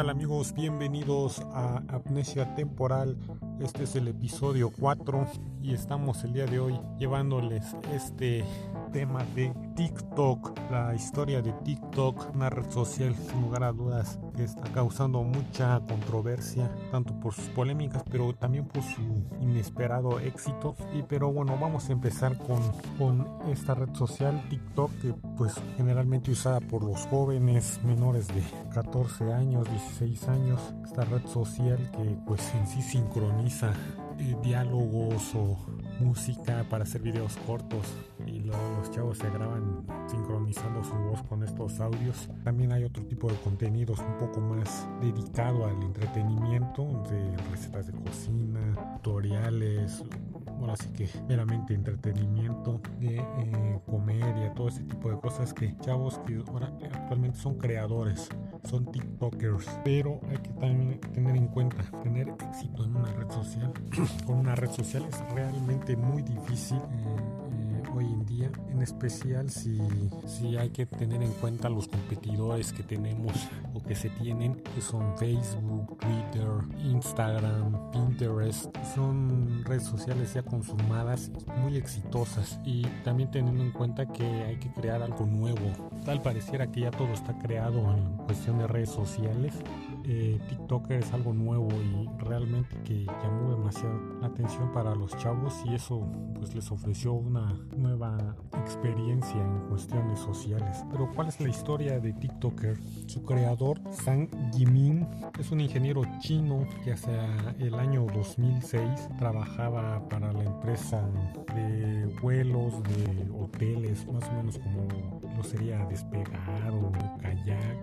tal amigos? Bienvenidos a Amnesia Temporal. Este es el episodio 4 y estamos el día de hoy llevándoles este tema de TikTok, la historia de TikTok, una red social sin lugar a dudas que está causando mucha controversia, tanto por sus polémicas, pero también por su inesperado éxito. Y pero bueno, vamos a empezar con, con esta red social TikTok, que pues generalmente usada por los jóvenes menores de 14 años, 16 años, esta red social que pues en sí sincroniza eh, diálogos o música para hacer videos cortos los chavos se graban sincronizando su voz con estos audios. También hay otro tipo de contenidos un poco más dedicado al entretenimiento, de recetas de cocina, tutoriales, bueno, así que meramente entretenimiento, de eh, comedia, todo ese tipo de cosas que chavos que ahora actualmente son creadores, son TikTokers, pero hay que también tener en cuenta, tener éxito en una red social, con una red social es realmente muy difícil. Eh, hoy en día, en especial si, si hay que tener en cuenta los competidores que tenemos o que se tienen, que son Facebook, Twitter, Instagram, Pinterest, son redes sociales ya consumadas muy exitosas. Y también teniendo en cuenta que hay que crear algo nuevo. Tal pareciera que ya todo está creado en cuestión de redes sociales eh, TikTok es algo nuevo y realmente que llamó demasiado la atención para los chavos y eso pues les ofreció una nueva experiencia en cuestiones sociales. Pero ¿cuál es la historia de TikToker? Su creador, Sang Jimin, es un ingeniero chino que hacia el año 2006 trabajaba para la empresa de vuelos, de hoteles, más o menos como lo sería Despegar o Kayak,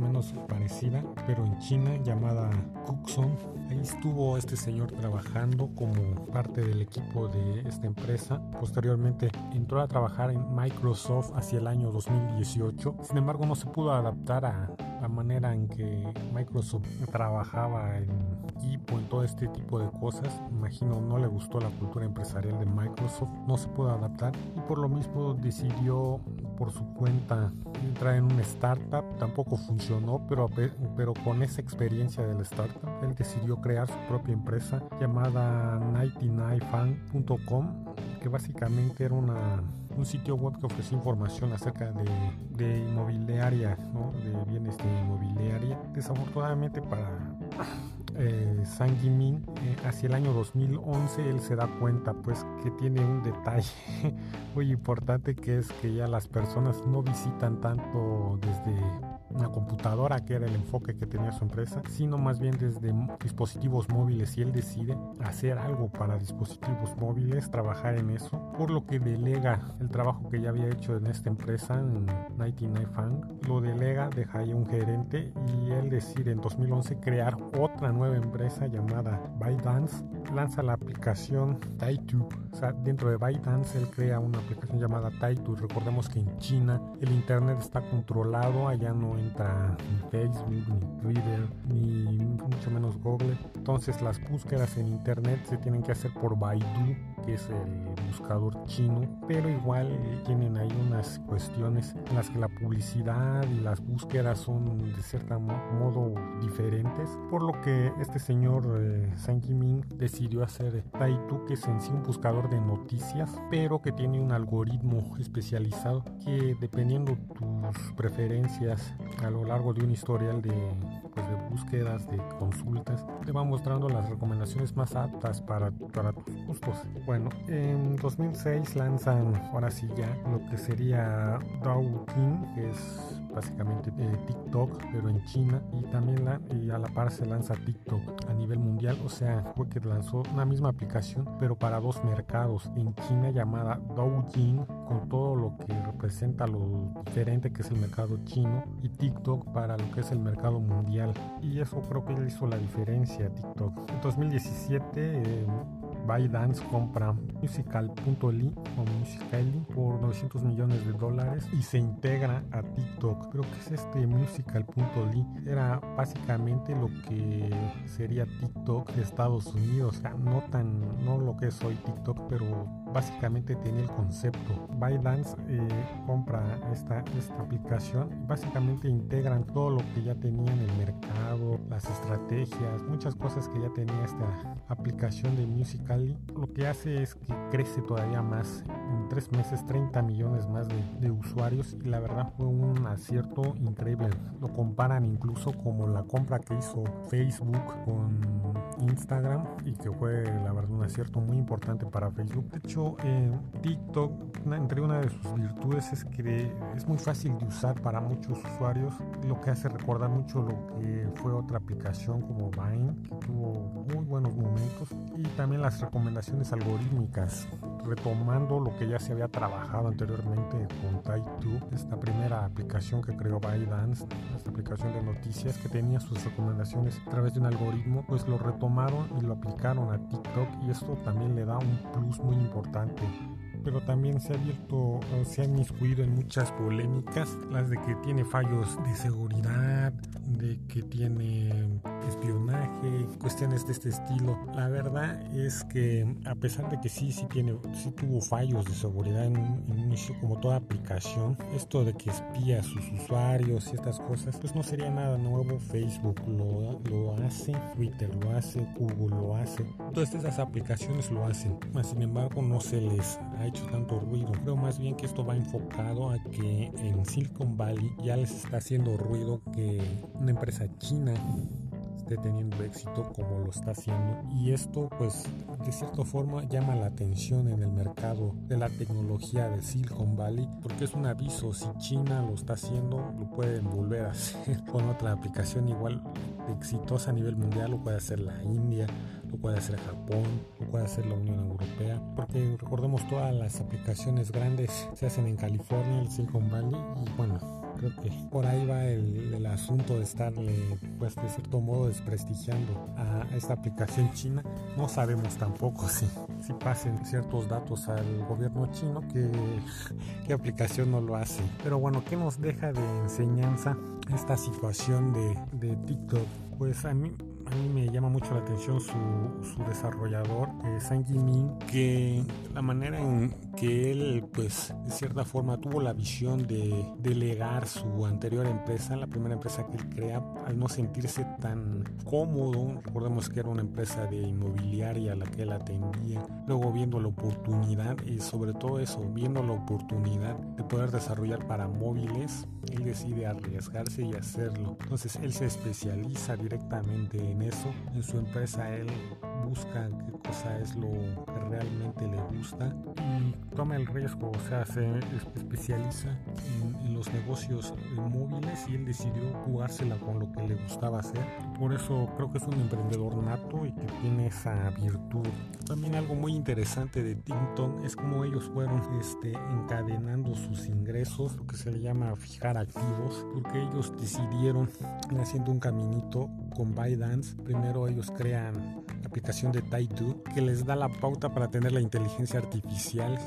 menos parecida, pero en China llamada Cookson. Ahí estuvo este señor trabajando como parte del equipo de esta empresa. Posteriormente entró a trabajar en Microsoft hacia el año 2018. Sin embargo, no se pudo adaptar a la manera en que Microsoft trabajaba en equipo, en todo este tipo de cosas. Imagino no le gustó la cultura empresarial de Microsoft, no se pudo adaptar y por lo mismo decidió por su cuenta entrar en una startup. Tampoco funcionó, pero, pero con esa experiencia del startup, él decidió crear su propia empresa llamada 99fan.com, que básicamente era una, un sitio web que ofrecía información acerca de, de inmobiliaria, ¿no? de bienes de inmobiliaria. Desafortunadamente para eh, San Jimin, eh, hacia el año 2011 él se da cuenta pues que tiene un detalle muy importante que es que ya las personas no visitan tanto desde una computadora, que era el enfoque que tenía su empresa, sino más bien desde dispositivos móviles y él decide hacer algo para dispositivos móviles, trabajar en eso, por lo que delega el trabajo que ya había hecho en esta empresa, en 99 Fang, lo delega, deja ahí un gerente y él decide en 2011 crear otra nueva empresa llamada ByteDance, lanza la aplicación Taitu, o sea, dentro de ByteDance él crea una aplicación llamada Taitu, recordemos que en China el internet está controlado, allá no ni Facebook, ni Twitter, ni mucho menos Google. Entonces las búsquedas en Internet se tienen que hacer por Baidu, que es el buscador chino, pero igual tienen ahí unas cuestiones en las que la publicidad y las búsquedas son de cierto modo diferentes, por lo que este señor eh, San decidió hacer Taitu, que es en sí un buscador de noticias, pero que tiene un algoritmo especializado que dependiendo tus preferencias a lo largo de un historial de, pues, búsquedas, de consultas, te va mostrando las recomendaciones más aptas para, para tus gustos. Bueno, en 2006 lanzan ahora sí ya lo que sería Douyin, que es básicamente eh, TikTok, pero en China y también la, y a la par se lanza TikTok a nivel mundial, o sea, fue que lanzó una misma aplicación, pero para dos mercados, en China llamada Douyin, con todo lo que representa lo diferente que es el mercado chino, y TikTok para lo que es el mercado mundial. Y eso creo que hizo la diferencia TikTok. En 2017 eh, compra Musical.ly o Musical.ly por 900 millones de dólares y se integra a TikTok. Creo que es este Musical.ly. Era básicamente lo que sería TikTok de Estados Unidos. O sea, no tan, no lo que es hoy TikTok, pero básicamente tenía el concepto. ByteDance eh, compra esta, esta aplicación básicamente integran todo lo que ya tenía en el mercado, las estrategias, muchas cosas que ya tenía esta aplicación de Musical.ly. Lo que hace es que crece todavía más. En tres meses 30 millones más de, usuarios y la verdad fue un acierto increíble. Lo comparan incluso como la compra que hizo Facebook con Instagram y que fue la verdad un acierto muy importante para Facebook. De hecho, TikTok, entre una de sus virtudes es que es muy fácil de usar para muchos usuarios, lo que hace recordar mucho lo que fue otra aplicación como Vine, que tuvo muy buenos momentos, y también las recomendaciones algorítmicas, retomando lo que ya se había trabajado anteriormente con Tai2, esta primera aplicación que creó ByteDance, esta aplicación de noticias que tenía sus recomendaciones a través de un algoritmo, pues lo retomaron y lo aplicaron a TikTok y esto también le da un plus muy importante. Pero también se ha abierto, se ha inmiscuido en muchas polémicas, las de que tiene fallos de seguridad, de que tiene espionaje, cuestiones de este estilo. La verdad es que a pesar de que sí, sí tiene, sí tuvo fallos de seguridad en, un inicio como toda aplicación, esto de que espía a sus usuarios y estas cosas, pues no sería nada nuevo. Facebook lo, lo hace, Twitter lo hace, Google lo hace, todas estas aplicaciones lo hacen. Sin embargo, no se les ha hecho tanto ruido. Creo más bien que esto va enfocado a que en Silicon Valley ya les está haciendo ruido que una empresa china esté teniendo éxito como lo está haciendo. Y esto pues de cierta forma llama la atención en el mercado de la tecnología de Silicon Valley porque es un aviso si China lo está haciendo lo pueden volver a hacer con otra aplicación igual exitosa a nivel mundial lo puede hacer la India lo puede hacer Japón, lo puede hacer la Unión Europea, porque recordemos todas las aplicaciones grandes se hacen en California, el Silicon Valley, y bueno, creo que por ahí va el, asunto de estarle, pues de cierto modo, desprestigiando a esta aplicación china. No sabemos tampoco si, si pasen ciertos datos al gobierno chino que qué aplicación no lo hace. Pero bueno, ¿qué nos deja de enseñanza esta situación de, de TikTok? Pues a mí a mí me llama mucho la atención su, su desarrollador, eh, Sang Min, que la manera en que él, pues, de cierta forma tuvo la visión de delegar su anterior empresa, la primera empresa que él crea, al no sentirse tan cómodo. Recordemos que era una empresa de inmobiliaria la que él atendía. Luego viendo la oportunidad y sobre todo eso, viendo la oportunidad de poder desarrollar para móviles, él decide arriesgarse y hacerlo. Entonces él se especializa directamente en eso. En su empresa él busca qué cosa es lo que realmente le gusta y toma el riesgo, o sea, se especializa en, en los negocios móviles y él decidió jugársela con lo que le gustaba hacer. Por eso creo que es un emprendedor nato y que tiene esa virtud. También algo muy interesante de Tinton es como ellos fueron este, encadenando sus ingresos, lo que se le llama fijar activos, porque ellos decidieron ir haciendo un caminito con ByteDance. Primero ellos crean aplicación de Taidu que les da la pauta para tener la inteligencia artificial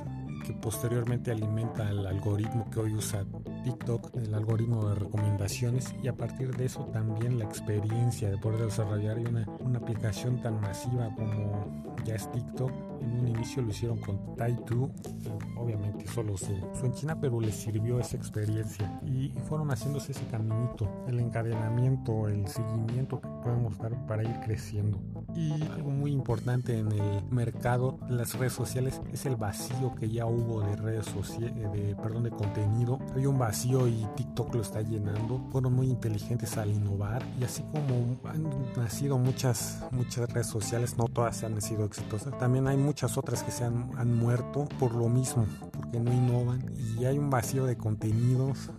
que posteriormente alimenta el algoritmo que hoy usa TikTok, el algoritmo de recomendaciones y a partir de eso también la experiencia de poder desarrollar una, una aplicación tan masiva como ya es TikTok. En un inicio lo hicieron con Taitu, obviamente solo se usó en China, pero les sirvió esa experiencia y fueron haciéndose ese caminito, el encadenamiento, el seguimiento que podemos dar para ir creciendo. Y algo muy importante en el mercado de las redes sociales es el vacío que ya hubo de redes sociales, de, perdón, de contenido. Había un vacío y TikTok lo está llenando. Fueron muy inteligentes al innovar y así como han nacido muchas, muchas redes sociales, no todas han sido exitosas. También hay muchas otras que se han, han muerto por lo mismo, porque no innovan y hay un vacío de contenidos.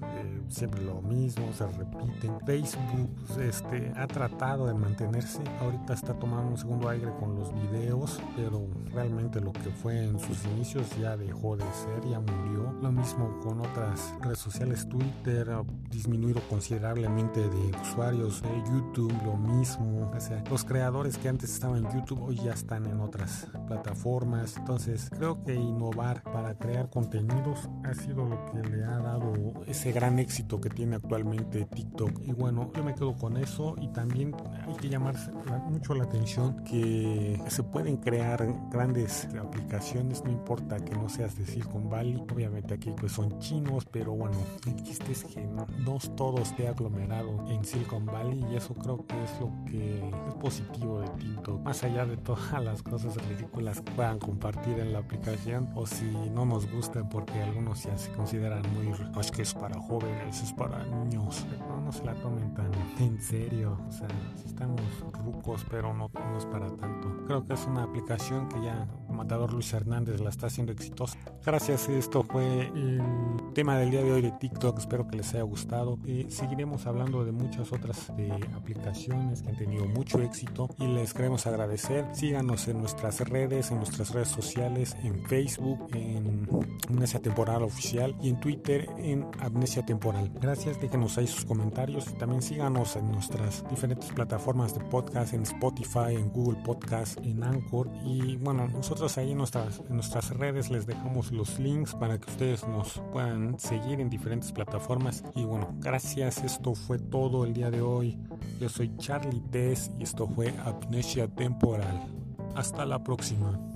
Siempre lo mismo, se repiten. Facebook este, ha tratado de mantenerse, ahorita está tomando un segundo aire con los videos, pero realmente lo que fue en sus inicios ya dejó de ser, ya murió. Lo mismo con otras redes sociales, Twitter ha disminuido considerablemente de usuarios, eh, YouTube lo mismo, o sea, los creadores que antes estaban en YouTube hoy ya están en otras plataformas, entonces creo que innovar para crear contenidos ha sido lo que le ha dado ese gran éxito que tiene actualmente TikTok. Y bueno, yo me quedo con eso y también hay que llamar mucho la atención que se pueden crear grandes aplicaciones, no importa que no seas de Silicon Valley, obviamente aquí pues son chinos, pero bueno, el chiste es que no, todo esté aglomerado en Silicon Valley y eso creo que es lo que es positivo de TikTok, más allá de todas las cosas ridículas que puedan compartir en la aplicación o si no nos gustan porque algunos ya se consideran muy, es que es para jóvenes, es para niños, no, no se la tomen tan en serio, o sea, si estamos rucos, pero no, no es para tanto. Creo que es una aplicación que ya Matador Luis Hernández la está haciendo exitosa. Gracias, esto fue el tema del día de hoy de TikTok, espero que les haya gustado. y seguiremos hablando de muchas otras de aplicaciones que han tenido mucho éxito y les queremos agradecer. Síganos en nuestras redes, en nuestras redes sociales, en Facebook, en Amnesia Temporal Oficial y en Twitter en Amnesia Temporal. Gracias, déjenos ahí sus comentarios y también síganos en nuestras diferentes plataformas de podcast, en Spotify, en Google Podcast, en Anchor y bueno, ahí en nuestras, en nuestras redes les dejamos los links para que ustedes nos puedan seguir en diferentes plataformas y bueno, gracias, esto fue todo el día de hoy. Yo soy Charlie Tess y esto fue Amnesia Temporal. Hasta la próxima.